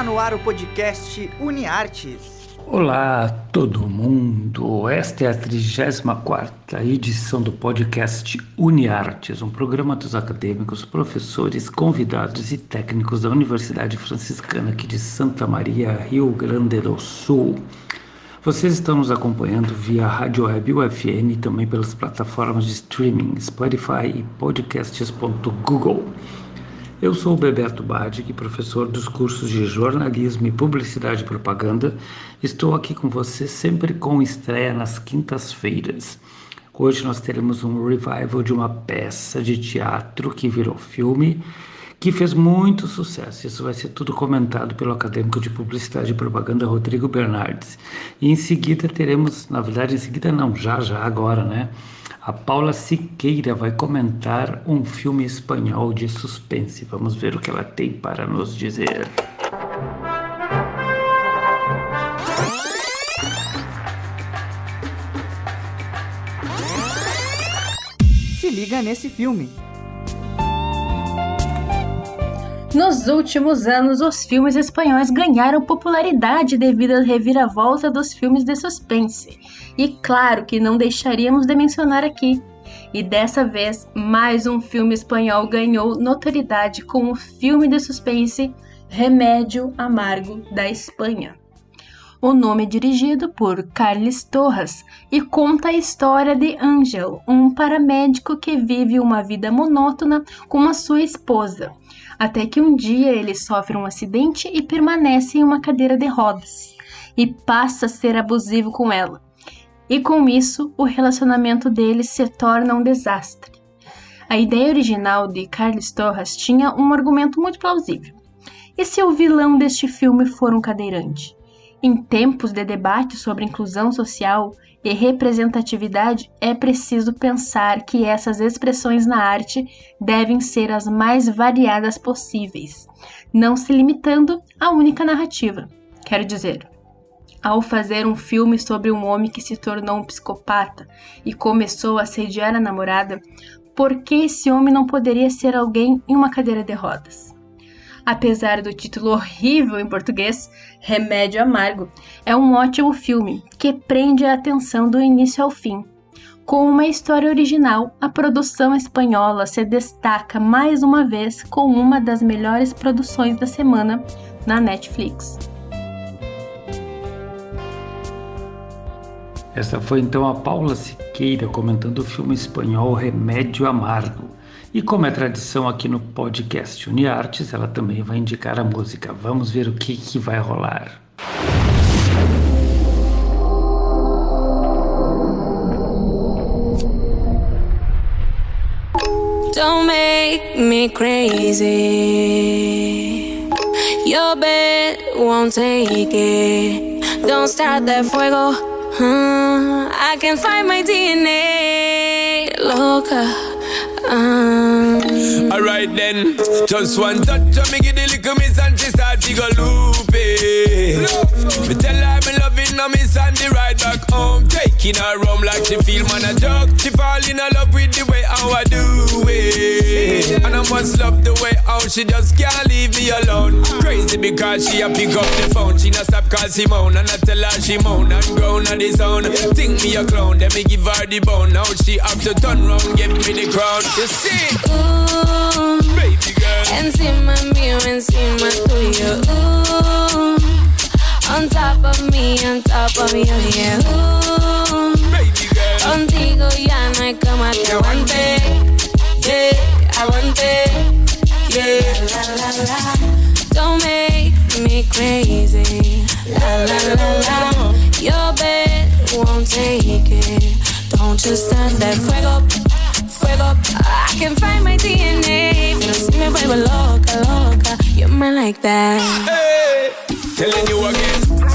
Está no ar o podcast UniArtes. Olá todo mundo, esta é a 34 edição do podcast UniArtes, um programa dos acadêmicos, professores, convidados e técnicos da Universidade Franciscana aqui de Santa Maria, Rio Grande do Sul. Vocês estão nos acompanhando via Rádio Web UFN e também pelas plataformas de streaming Spotify e podcasts.google. Eu sou o Bebeto Badic, professor dos cursos de jornalismo e publicidade e propaganda. Estou aqui com você sempre com estreia nas quintas-feiras. Hoje nós teremos um revival de uma peça de teatro que virou filme, que fez muito sucesso. Isso vai ser tudo comentado pelo acadêmico de publicidade e propaganda Rodrigo Bernardes. E em seguida teremos, na verdade, em seguida não, já já agora, né? A Paula Siqueira vai comentar um filme espanhol de suspense. Vamos ver o que ela tem para nos dizer. Se liga nesse filme. Nos últimos anos, os filmes espanhóis ganharam popularidade devido à reviravolta dos filmes de suspense. E claro que não deixaríamos de mencionar aqui. E dessa vez, mais um filme espanhol ganhou notoriedade com o filme de suspense Remédio Amargo da Espanha. O nome é dirigido por Carles Torres e conta a história de Angel, um paramédico que vive uma vida monótona com a sua esposa, até que um dia ele sofre um acidente e permanece em uma cadeira de rodas e passa a ser abusivo com ela. E com isso, o relacionamento deles se torna um desastre. A ideia original de Carlos Torres tinha um argumento muito plausível. E se o vilão deste filme for um cadeirante? Em tempos de debate sobre inclusão social e representatividade, é preciso pensar que essas expressões na arte devem ser as mais variadas possíveis, não se limitando à única narrativa. Quero dizer, ao fazer um filme sobre um homem que se tornou um psicopata e começou a assediar a namorada, por que esse homem não poderia ser alguém em uma cadeira de rodas? apesar do título horrível em português, Remédio Amargo, é um ótimo filme que prende a atenção do início ao fim. Com uma história original, a produção espanhola se destaca mais uma vez com uma das melhores produções da semana na Netflix. Essa foi então a Paula Siqueira comentando o filme espanhol Remédio Amargo. E como é tradição aqui no podcast UniArtes, ela também vai indicar a música. Vamos ver o que, que vai rolar. Don't make me crazy. Your bed won't take it. Don't start that fuego. Huh? I can find my DNA. Loca. Um. Alright then, just one touch me give the little miss and taking her home like she feel man a joke. She fall in love with the way how I do it, and I must love the way how she just can't leave me alone. Crazy because she a pick up the phone, she not stop call Simone and I tell her she moan and groan on the zone. Think me a clown, then me give her the bone. Now she have to turn round, give me the crown. You see, Ooh, baby girl. encima mío, encima tuyo. Ooh, on top of me, on top of you, oh yeah. Ooh. Contigo ya no hay como te aguante. Yeah, aguante. Yeah, la la la. Don't make me crazy. La la la la. Your bed won't take it. Don't you stand that fuego, fuego. I can find my DNA. Pero si me vuelvo loca, loca. You're mine like that. Hey, telling you again.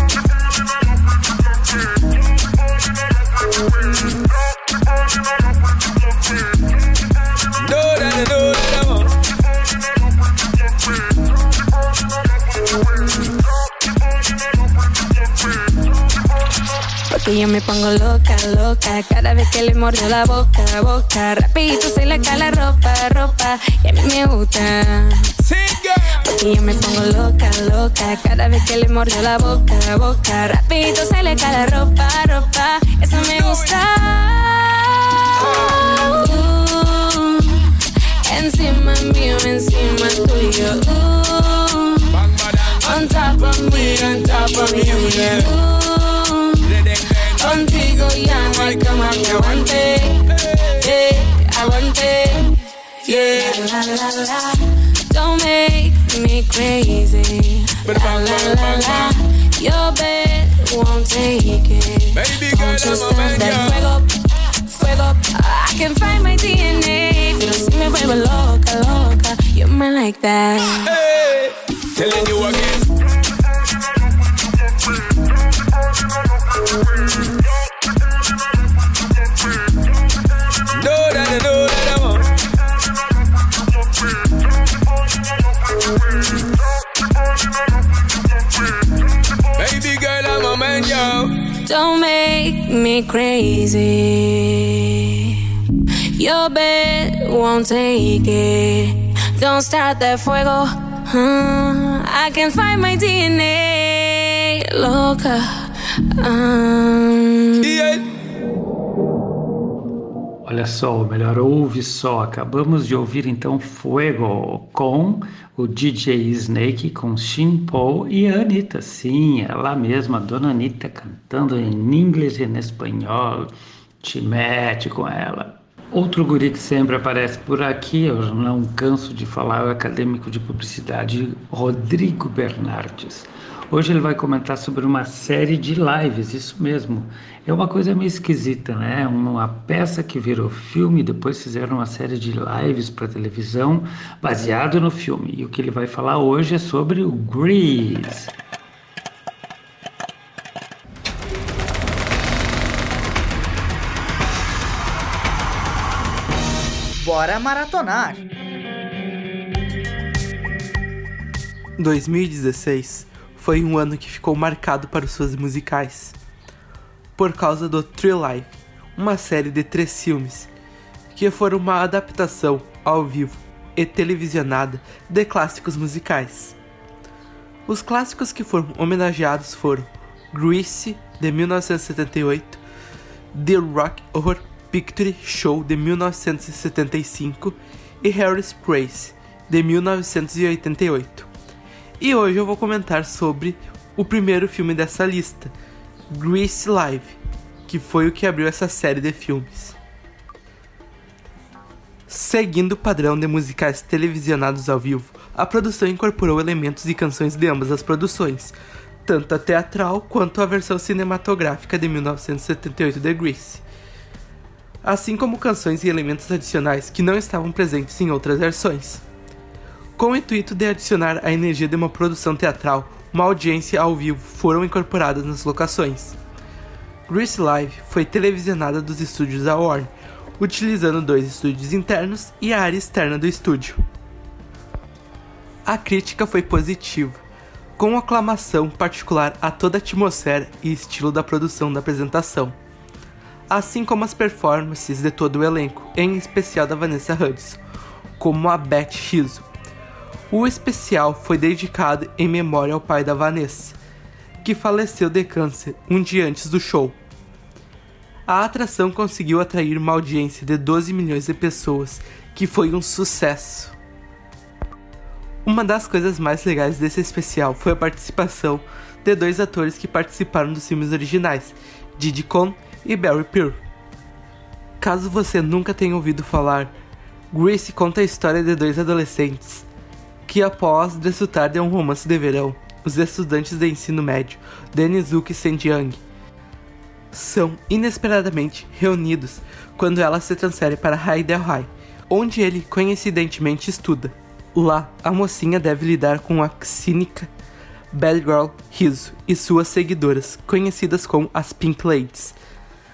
Porque yo me pongo loca, loca Cada vez que le mordo la boca, boca Rapidito se le cae la ropa, ropa Y a mí me gusta. Y yo me pongo loca, loca. Cada vez que le mordió la boca, boca. Rapidito se le cae la ropa, ropa. Eso me gusta. Uh, encima mío, encima tuyo. Uh, on top of me, on top of you, yeah. Contigo ya no hay como que aguante. Yeah, aguante. Yeah, la la la. Don't make me crazy. La la la la. Your bed won't take it. Baby girl, Don't you I'm a that fuego, fuego. I can find my DNA. Pero si me vuelvo loca, loca. You're man like that. Hey, telling you again. Me crazy. Your bed won't take it. Don't start that fuego. huh? I can find my DNA. Loca. Um, Yeah. Olha só, o melhor ouve só. Acabamos de ouvir então Fuego com o DJ Snake, com Shin Paul e a Anitta. Sim, ela mesma, dona Anitta, cantando em inglês e em espanhol. Te mete com ela. Outro guri que sempre aparece por aqui, eu não canso de falar, é o acadêmico de publicidade Rodrigo Bernardes. Hoje ele vai comentar sobre uma série de lives, isso mesmo. É uma coisa meio esquisita, né? Uma peça que virou filme, depois fizeram uma série de lives para televisão baseado no filme. E o que ele vai falar hoje é sobre o Grease. Bora maratonar! 2016 foi um ano que ficou marcado para os fãs musicais, por causa do True Life, uma série de três filmes que foram uma adaptação ao vivo e televisionada de clássicos musicais. Os clássicos que foram homenageados foram Grease, de 1978, The Rock Horror Picture Show, de 1975 e Harris Praise, de 1988. E hoje eu vou comentar sobre o primeiro filme dessa lista, Grease Live, que foi o que abriu essa série de filmes. Seguindo o padrão de musicais televisionados ao vivo, a produção incorporou elementos e canções de ambas as produções, tanto a teatral quanto a versão cinematográfica de 1978 de Grease, assim como canções e elementos adicionais que não estavam presentes em outras versões. Com o intuito de adicionar a energia de uma produção teatral, uma audiência ao vivo foram incorporadas nas locações. Grease Live foi televisionada dos estúdios da Warner, utilizando dois estúdios internos e a área externa do estúdio. A crítica foi positiva, com aclamação particular a toda a atmosfera e estilo da produção da apresentação, assim como as performances de todo o elenco, em especial da Vanessa Hudgens, como a Beth Rizzo. O especial foi dedicado em memória ao pai da Vanessa, que faleceu de câncer um dia antes do show. A atração conseguiu atrair uma audiência de 12 milhões de pessoas, que foi um sucesso. Uma das coisas mais legais desse especial foi a participação de dois atores que participaram dos filmes originais, Diddy Con e Barry Pearl. Caso você nunca tenha ouvido falar, Grace conta a história de dois adolescentes que, após desfrutar de um romance de verão, os estudantes de ensino médio, Denizuki Senjiang, são inesperadamente reunidos quando ela se transfere para Haidel onde ele coincidentemente estuda. Lá, a mocinha deve lidar com a cínica Bad Girl Rizzo e suas seguidoras, conhecidas como as Pink Ladies,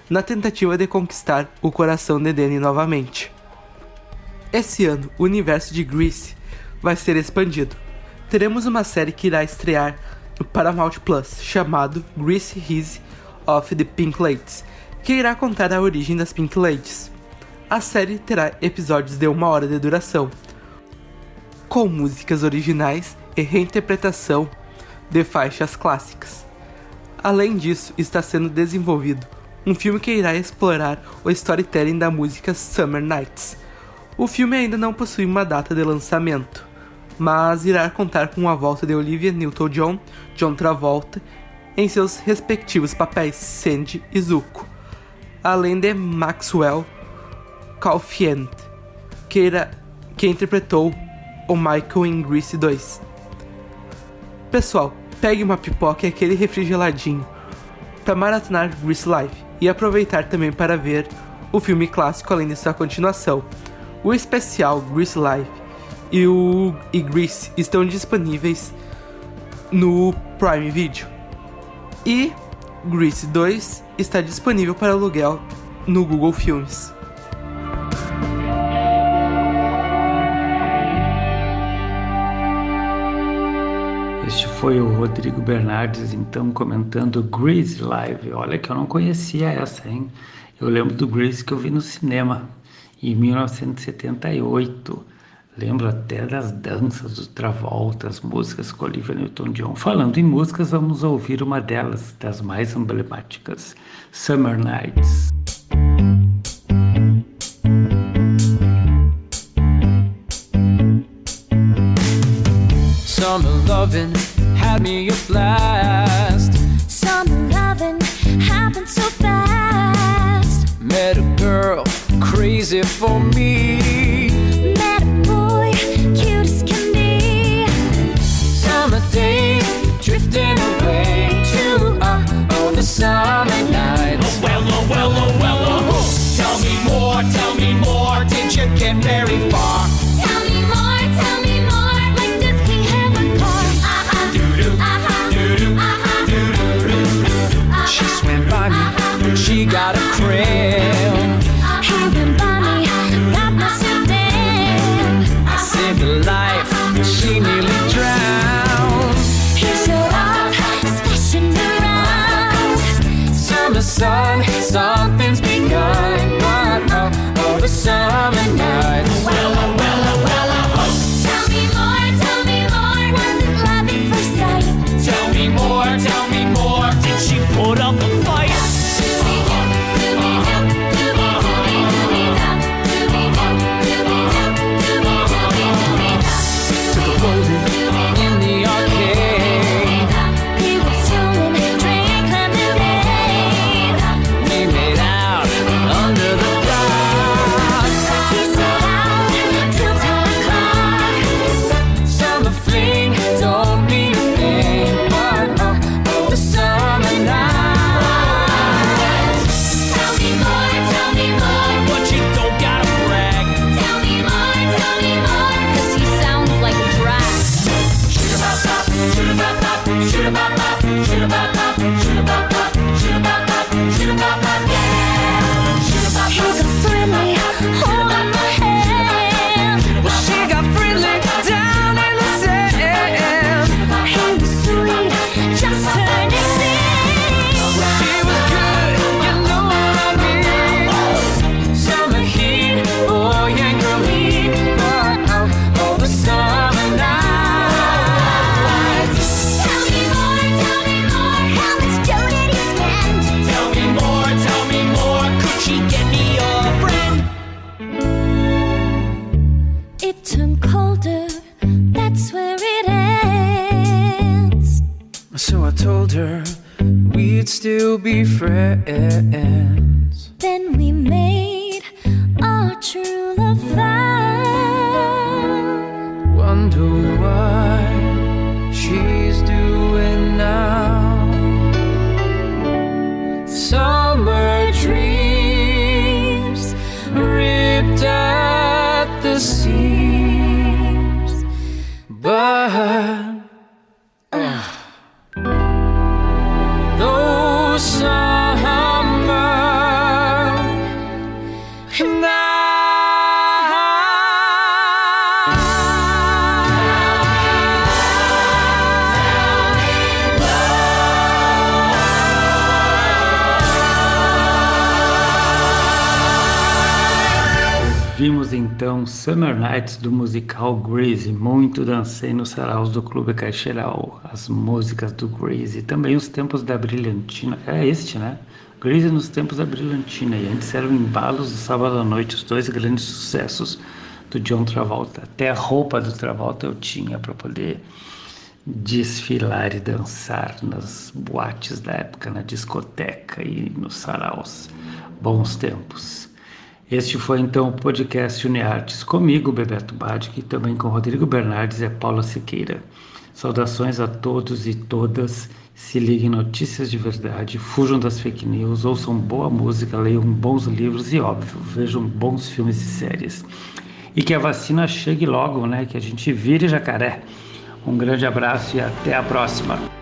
na tentativa de conquistar o coração de Danny novamente. Esse ano, o universo de Grease vai ser expandido. Teremos uma série que irá estrear no Paramount Plus, chamado Grease Rizzo of the Pink Ladies, que irá contar a origem das Pink Ladies. A série terá episódios de uma hora de duração, com músicas originais e reinterpretação de faixas clássicas. Além disso, está sendo desenvolvido um filme que irá explorar o storytelling da música Summer Nights. O filme ainda não possui uma data de lançamento, mas irá contar com a volta de Olivia Newton-John, John Travolta, em seus respectivos papéis Sandy e Zuko, além de Maxwell Caulfield, que, era, que interpretou o Michael em Grease 2. Pessoal, pegue uma pipoca e aquele refrigeradinho para maratonar Grease Live e aproveitar também para ver o filme clássico além de sua continuação. O especial Grease Live e o e Grease estão disponíveis no Prime Video. E Grease 2 está disponível para aluguel no Google Filmes. Este foi o Rodrigo Bernardes, então, comentando Grease Live. Olha que eu não conhecia essa, hein? Eu lembro do Grease que eu vi no cinema em 1978. Lembro até das danças do Travolta, as músicas com Olivia Newton-John. Falando em músicas, vamos ouvir uma delas, das mais emblemáticas, Summer Nights. Summer loving had me a blast. Summer loving happened so fast. Met a girl crazy for me. Get very far? Tell me more, tell me more. Like does he have a car? Uh-huh. Doo-doo, Uh-huh. doo-doo, Uh-huh. doo-doo-doo-doo. She swam by me, she got a cram. He went by me, got. I saved her life, she nearly drowned. He showed off, splashing around. Summer sun, something's begun. But oh, oh, the summer It turned colder, that's where it ends. So I told her we'd still be friends. Then we made our true love vow. Summer Nights do musical Grease. Muito dancei nos saraus do Clube Caixeiral. As músicas do Grease. Também os tempos da Brilhantina. É este, né? Grease nos tempos da Brilhantina. E antes eram embalos do sábado à noite, os dois grandes sucessos do John Travolta. Até a roupa do Travolta eu tinha para poder desfilar e dançar nas boates da época, na discoteca e nos saraus. Bons tempos. Este foi então o podcast UniArtes comigo, Bebeto Badic, e também com Rodrigo Bernardes e Paula Siqueira. Saudações a todos e todas. Se liguem em notícias de verdade, fujam das fake news, ouçam boa música, leiam bons livros e, óbvio, vejam bons filmes e séries. E que a vacina chegue logo, né? Que a gente vire jacaré. Um grande abraço e até a próxima.